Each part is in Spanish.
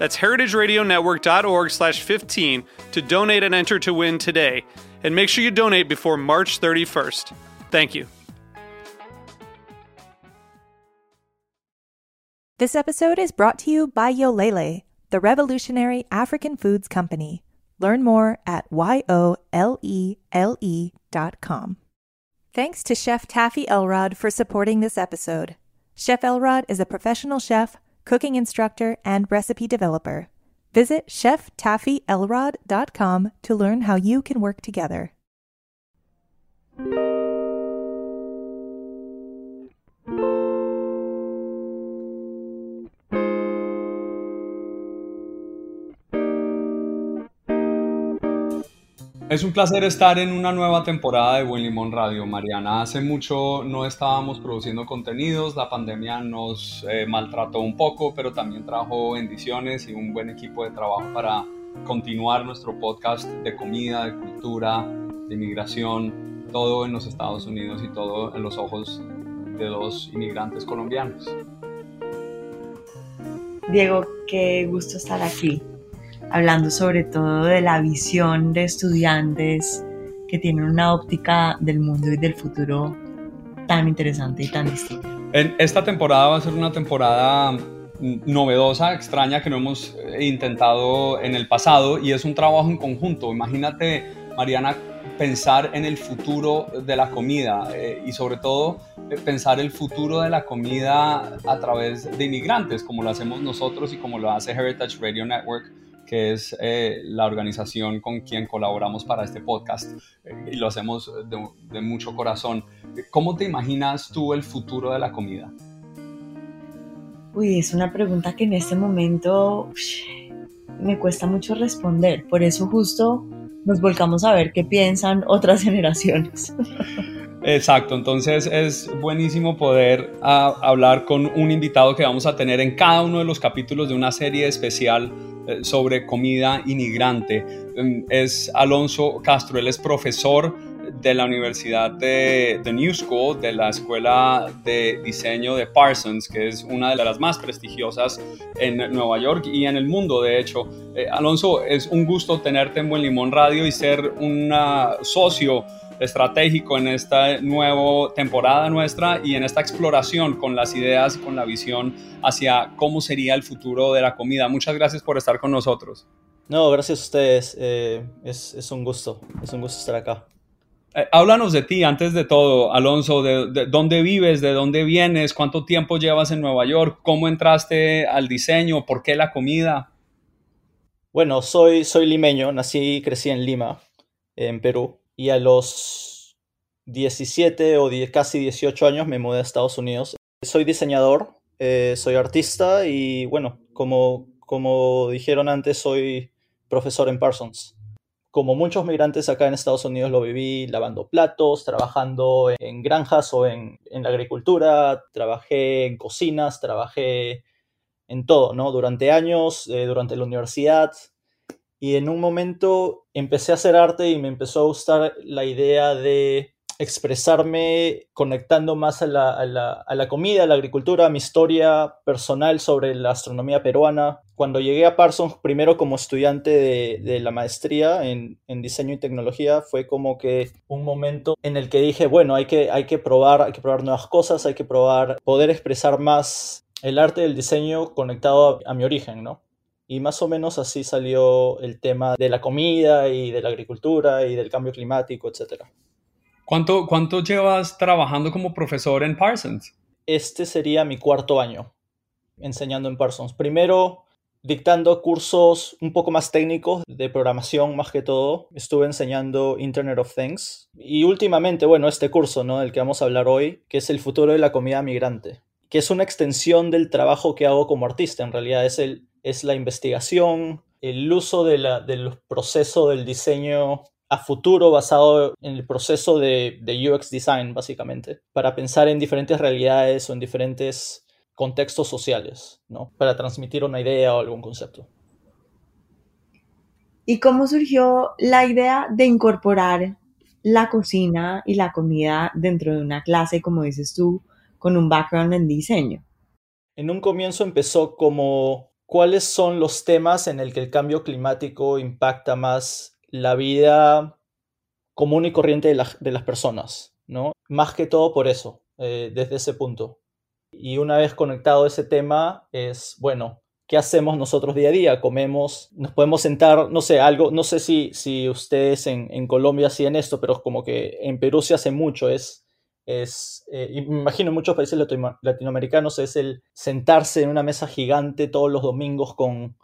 That's heritageradionetwork.org slash 15 to donate and enter to win today. And make sure you donate before March 31st. Thank you. This episode is brought to you by Yolele, the revolutionary African foods company. Learn more at Y-O-L-E-L-E dot com. Thanks to Chef Taffy Elrod for supporting this episode. Chef Elrod is a professional chef, cooking instructor, and recipe developer. Visit cheftaffyelrod.com to learn how you can work together. Es un placer estar en una nueva temporada de Buen Limón Radio, Mariana. Hace mucho no estábamos produciendo contenidos, la pandemia nos eh, maltrató un poco, pero también trajo bendiciones y un buen equipo de trabajo para continuar nuestro podcast de comida, de cultura, de inmigración, todo en los Estados Unidos y todo en los ojos de dos inmigrantes colombianos. Diego, qué gusto estar aquí hablando sobre todo de la visión de estudiantes que tienen una óptica del mundo y del futuro tan interesante y tan distinta. Esta temporada va a ser una temporada novedosa, extraña que no hemos intentado en el pasado y es un trabajo en conjunto. Imagínate, Mariana, pensar en el futuro de la comida eh, y sobre todo eh, pensar el futuro de la comida a través de inmigrantes, como lo hacemos nosotros y como lo hace Heritage Radio Network que es eh, la organización con quien colaboramos para este podcast eh, y lo hacemos de, mucho corazón. ¿Cómo te imaginas tú el futuro de la comida? Uy, es una pregunta que en este momento me cuesta mucho responder, por eso justo nos volcamos a ver qué piensan otras generaciones. Exacto, entonces es buenísimo poder ah, hablar con un invitado que vamos a tener en cada uno de los capítulos de una serie especial eh, sobre comida inmigrante. Em, es Alonso Castro, él es profesor de la Universidad de, New School, de la Escuela de Diseño de Parsons, que es una de las más prestigiosas en Nueva York y en el mundo, de hecho. Eh, Alonso, es un gusto tenerte en Buen Limón Radio y ser un socio estratégico en esta nueva temporada nuestra y en esta exploración con las ideas y con la visión hacia cómo sería el futuro de la comida. Muchas gracias por estar con nosotros. No, gracias a ustedes. Eh, es, un gusto, es un gusto estar acá. Eh, háblanos de ti antes de todo, Alonso, de, dónde vives, de dónde vienes, cuánto tiempo llevas en Nueva York, cómo entraste al diseño, por qué la comida. Bueno, soy, soy limeño, nací y crecí en Lima, en Perú y a los 17 o casi 18 años me mudé a Estados Unidos. Soy diseñador, eh, soy artista y bueno, como, como dijeron antes, soy profesor en Parsons. Como muchos migrantes acá en Estados Unidos lo viví lavando platos, trabajando en granjas o en, en la agricultura, trabajé en cocinas, trabajé en todo, ¿no? Durante años, eh, durante la universidad, y en un momento empecé a hacer arte y me empezó a gustar la idea de expresarme conectando más a la, a la, a la comida, a la agricultura, a mi historia personal sobre la astronomía peruana. Cuando llegué a Parsons, primero como estudiante de, de la maestría en, en, diseño y tecnología, fue como que un momento en el que dije, bueno, hay que, hay que probar, hay que probar nuevas cosas, hay que probar, poder expresar más el arte del diseño conectado a, a mi origen, ¿no? Y más o menos así salió el tema de la comida y de la agricultura y del cambio climático, etc. ¿Cuánto, ¿Cuánto llevas trabajando como profesor en Parsons? Este sería mi cuarto año enseñando en Parsons. Primero dictando cursos un poco más técnicos de programación más que todo. Estuve enseñando Internet of Things. Y últimamente, bueno, este curso, ¿no? Del que vamos a hablar hoy, que es el futuro de la comida migrante, que es una extensión del trabajo que hago como artista. En realidad es, el, es la investigación, el uso de la, del proceso del diseño a futuro basado en el proceso de, de UX design, básicamente, para pensar en diferentes realidades o en diferentes contextos sociales, ¿no? Para transmitir una idea o algún concepto. ¿Y cómo surgió la idea de incorporar la cocina y la comida dentro de una clase, como dices tú, con un background en diseño? En un comienzo empezó como cuáles son los temas en el que el cambio climático impacta más la vida común y corriente de, las personas, ¿no? Más que todo por eso, eh, desde ese punto. Y una vez conectado ese tema es, bueno, ¿qué hacemos nosotros día a día? Comemos, nos podemos sentar, no sé, algo, no sé si, si ustedes en, en Colombia hacían esto, pero como que en Perú se hace mucho, es, es eh, imagino en muchos países latinoamericanos, es el sentarse en una mesa gigante todos los domingos con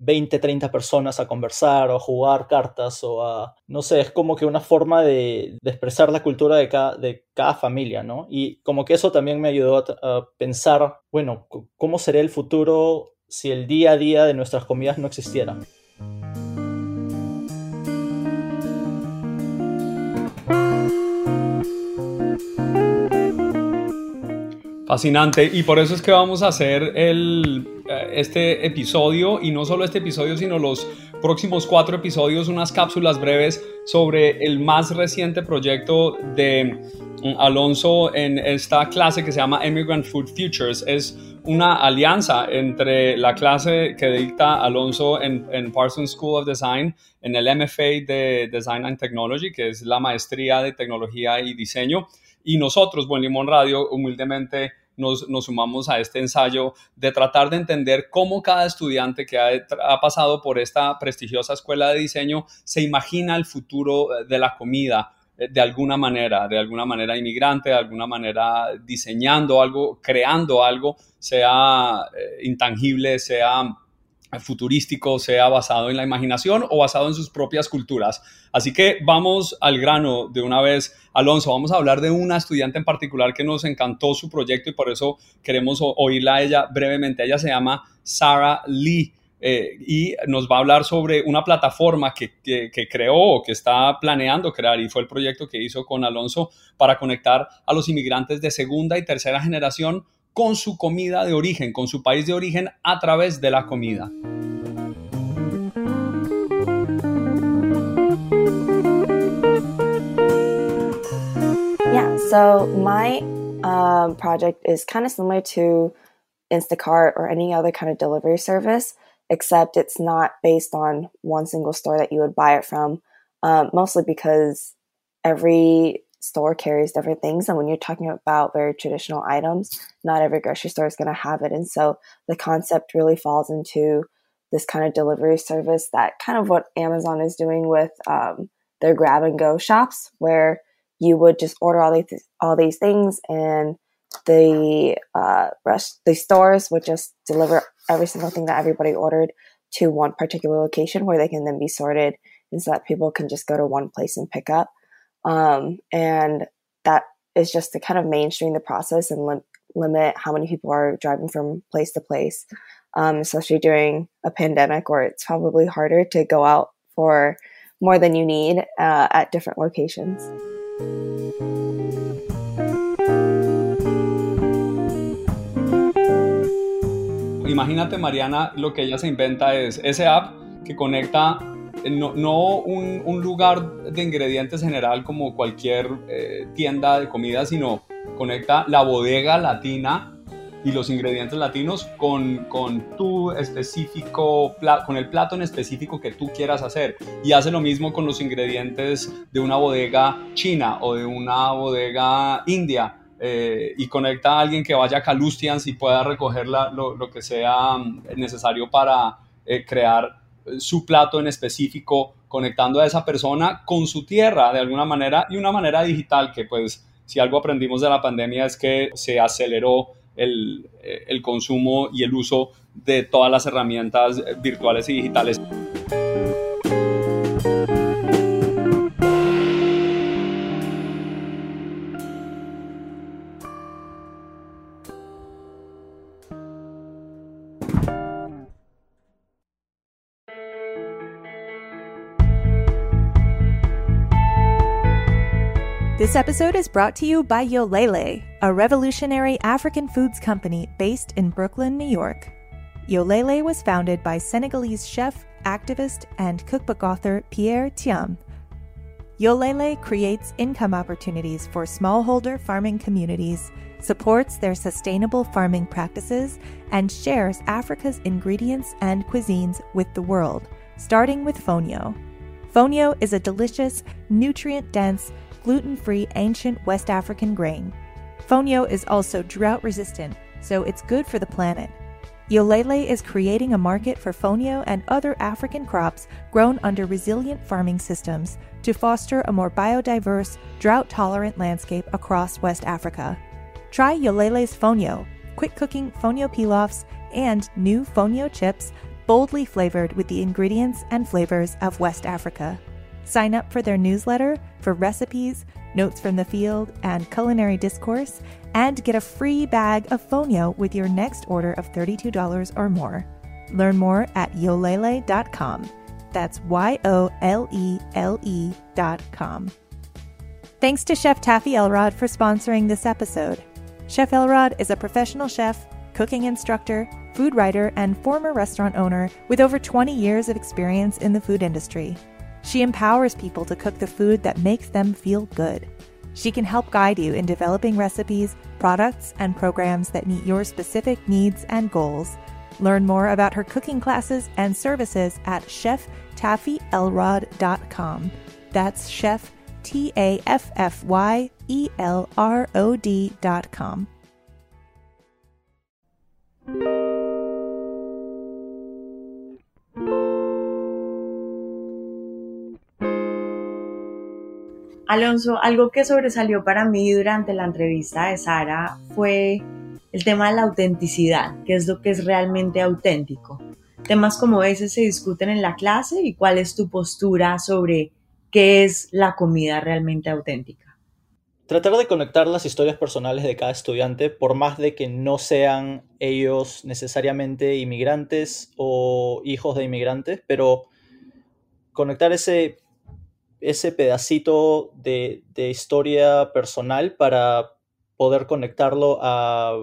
20, 30 personas a conversar o a jugar cartas o a, no sé, es como que una forma de, expresar la cultura de cada, de cada familia, ¿no? Y como que eso también me ayudó a, pensar, bueno, ¿cómo sería el futuro si el día a día de nuestras comidas no existiera? Fascinante. Y por eso es que vamos a hacer el, eh, este episodio, y no solo este episodio, sino los próximos cuatro episodios, unas cápsulas breves sobre el más reciente proyecto de mm, Alonso en esta clase que se llama Immigrant Food Futures. Es una alianza entre la clase que dicta Alonso en, en, Parsons School of Design, en el MFA de Design and Technology, que es la maestría de tecnología y diseño, y nosotros, Buen Limón Radio, humildemente nos, sumamos a este ensayo de tratar de entender cómo cada estudiante que ha, pasado por esta prestigiosa escuela de diseño se imagina el futuro eh, de la comida eh, de alguna manera, de alguna manera inmigrante, de alguna manera diseñando algo, creando algo, sea eh, intangible, sea futurístico, sea basado en la imaginación o basado en sus propias culturas. Así que vamos al grano de una vez. Alonso, vamos a hablar de una estudiante en particular que nos encantó su proyecto y por eso queremos oírla a ella brevemente. Ella se llama Sarah Lee. Eh, y nos va a hablar sobre una plataforma que, que, que, creó o que está planeando crear y fue el proyecto que hizo con Alonso para conectar a los inmigrantes de segunda y tercera generación con su comida de origen, con su país de origen a través de la comida. Yeah, so my um, project is kind of similar to Instacart or any other kind of delivery service, except it's not based on one single store that you would buy it from, um, mostly because every store carries different things. And when you're talking about very traditional items, not every grocery store is going to have it. And so the concept really falls into this kind of delivery service that kind of what Amazon is doing with um, their grab and go shops, where you would just order all these all these things and the uh, the stores would just deliver every single thing that everybody ordered to one particular location where they can then be sorted and so that people can just go to one place and pick up um, and that is just to kind of mainstream the process and lim- limit how many people are driving from place to place, um, especially during a pandemic where it's probably harder to go out for more than you need uh, at different locations. Imagínate, Mariana, lo que ella se inventa es ese app que conecta no, un, lugar de ingredientes general como cualquier eh, tienda de comida, sino conecta la bodega latina y los ingredientes latinos con, con tu específico, con el plato en específico que tú quieras hacer. Y hace lo mismo con los ingredientes de una bodega china o de una bodega india. Eh, y conecta a alguien que vaya a Calustians y pueda recoger lo, que sea mm, necesario para eh, crear su plato en específico conectando a esa persona con su tierra de alguna manera y una manera digital que pues si algo aprendimos de la pandemia es que se aceleró el, el consumo y el uso de todas las herramientas virtuales y digitales. This episode is brought to you by Yolele, a revolutionary African foods company based in Brooklyn, New York. Yolele was founded by Senegalese chef, activist, and cookbook author Pierre Thiam. Yolele creates income opportunities for smallholder farming communities, supports their sustainable farming practices, and shares Africa's ingredients and cuisines with the world, starting with fonio. Fonio is a delicious, nutrient dense, gluten free ancient West African grain. Fonio is also drought resistant, so it's good for the planet. Yolele is creating a market for fonio and other African crops grown under resilient farming systems to foster a more biodiverse, drought tolerant landscape across West Africa. Try Yolele's fonio, quick cooking fonio pilafs, and new fonio chips boldly flavored with the ingredients and flavors of West Africa. Sign up for their newsletter for recipes, notes from the field, and culinary discourse, and get a free bag of fonio with your next order of $32 or more. Learn more at yolele.com. That's Y O L E L E.com. Thanks to Chef Taffy Elrod for sponsoring this episode. Chef Elrod is a professional chef, cooking instructor, food writer, and former restaurant owner with over 20 years of experience in the food industry. She empowers people to cook the food that makes them feel good. She can help guide you in developing recipes, products, and programs that meet your specific needs and goals. Learn more about her cooking classes and services at cheftaffyelrod.com. That's chef T A F F Y E L R O D.com. Alonso, algo que sobresalió para mí durante la entrevista de Sara fue el tema de la autenticidad, que es lo que es realmente auténtico. Temas como ese se discuten en la clase y cuál es tu postura sobre qué es la comida realmente auténtica. Tratar de conectar las historias personales de cada estudiante, por más de que no sean ellos necesariamente inmigrantes o hijos de inmigrantes, pero conectar ese ese pedacito de, historia personal para poder conectarlo a,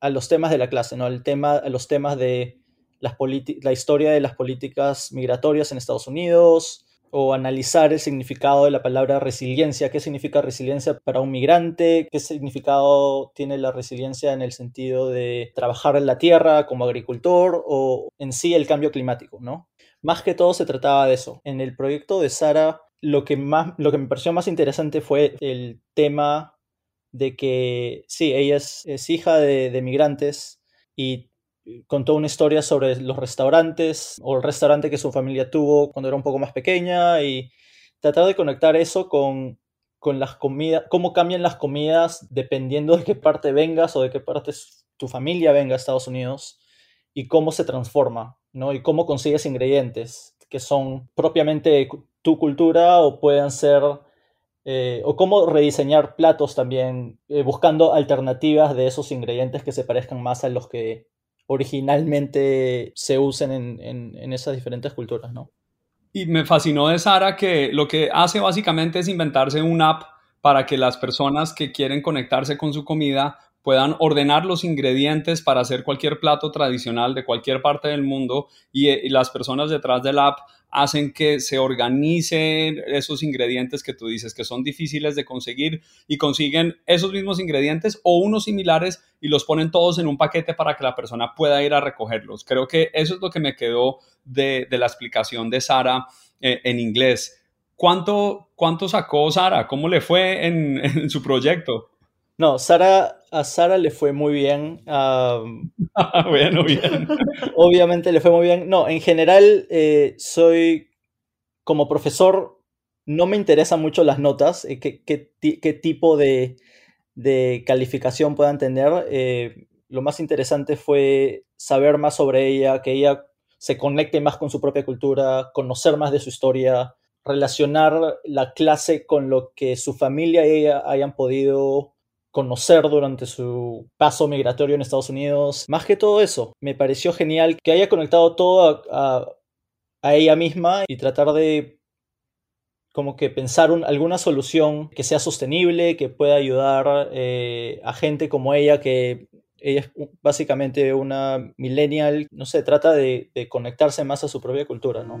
a, los temas de la clase, ¿no? El tema, a los temas de las la historia de las políticas migratorias en Estados Unidos, o analizar el significado de la palabra resiliencia, qué significa resiliencia para un migrante, qué significado tiene la resiliencia en el sentido de trabajar en la tierra como agricultor o en sí el cambio climático, ¿no? Más que todo se trataba de eso. En el proyecto de Sara, lo que, más, lo que me pareció más interesante fue el tema de que, sí, ella es, hija de, de migrantes y contó una historia sobre los restaurantes o el restaurante que su familia tuvo cuando era un poco más pequeña y tratar de conectar eso con, con las comidas, cómo cambian las comidas dependiendo de qué parte vengas o de qué parte tu familia venga a Estados Unidos y cómo se transforma, ¿no? Y cómo consigues ingredientes que son propiamente tu cultura o pueden ser, eh, o cómo rediseñar platos también, eh, buscando alternativas de esos ingredientes que se parezcan más a los que originalmente se usen en, esas diferentes culturas, ¿no? Y me fascinó de Sara que lo que hace básicamente es inventarse un app para que las personas que quieren conectarse con su comida puedan ordenar los ingredientes para hacer cualquier plato tradicional de cualquier parte del mundo y, y las personas detrás del app hacen que se organicen esos ingredientes que tú dices que son difíciles de conseguir y consiguen esos mismos ingredientes o unos similares y los ponen todos en un paquete para que la persona pueda ir a recogerlos. Creo que eso es lo que me quedó de, la explicación de Sara eh, en inglés. ¿Cuánto, ¿Cuánto sacó Sara? ¿Cómo le fue en, su proyecto? No, Sara, a Sara le fue muy bien. bueno, bien. Obviamente le fue muy bien. No, en general eh, soy como profesor no me interesan mucho las notas, eh, qué, qué, tipo de, de, calificación puedan tener. Eh, lo más interesante fue saber más sobre ella, que ella se conecte más con su propia cultura, conocer más de su historia, relacionar la clase con lo que su familia y ella hayan podido conocer durante su paso migratorio en Estados Unidos. Más que todo eso, me pareció genial que haya conectado todo a, ella misma y tratar de como que pensar alguna solución que sea sostenible, que pueda ayudar eh, a gente como ella que ella es básicamente una millennial, no sé, trata de, conectarse más a su propia cultura, ¿no?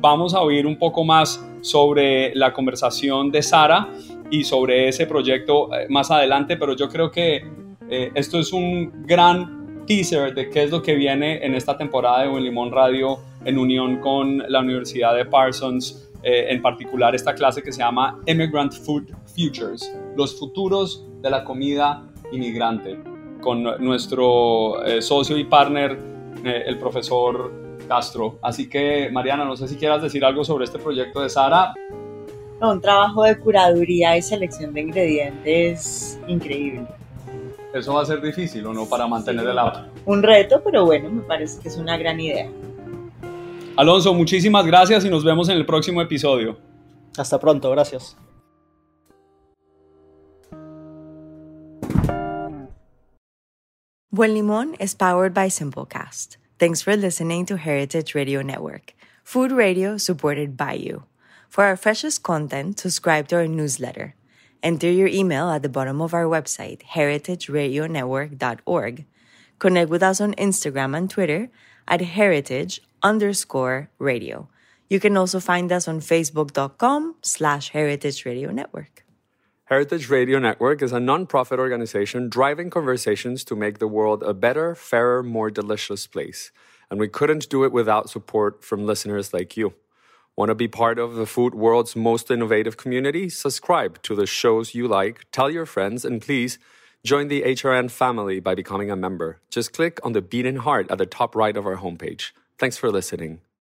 Vamos a oír un poco más sobre la conversación de Sara y sobre ese proyecto eh, más adelante, pero yo creo que eh, esto es un gran teaser de qué es lo que viene en esta temporada de Buen Limón Radio en unión con la Universidad de Parsons eh, en particular esta clase que se llama Immigrant Food Futures, los futuros de la comida inmigrante, con nuestro socio y partner, el profesor Castro. Así que, Mariana, no sé si quieras decir algo sobre este proyecto de Sara. un trabajo de curaduría y selección de ingredientes increíble. Eso va a ser difícil, ¿o no? Para mantener el auto. Un reto, pero bueno, me parece que es una gran idea. Alonso, muchísimas gracias y nos vemos en el próximo episodio. Hasta pronto, gracias. Buen Limón is powered by Simplecast. Thanks for listening to Heritage Radio Network, food radio supported by you. For our freshest content, subscribe to our newsletter. Enter your email at the bottom of our website, heritageradionetwork.org. Connect with us on Instagram and Twitter at heritage underscore radio. You can also find us on facebook.com slash heritage radio network. Heritage Radio Network is a nonprofit organization driving conversations to make the world a better, fairer, more delicious place. And we couldn't do it without support from listeners like you. Want to be part of the food world's most innovative community? Subscribe to the shows you like, tell your friends, and please join the HRN family by becoming a member. Just click on the beating heart at the top right of our homepage. Thanks for listening.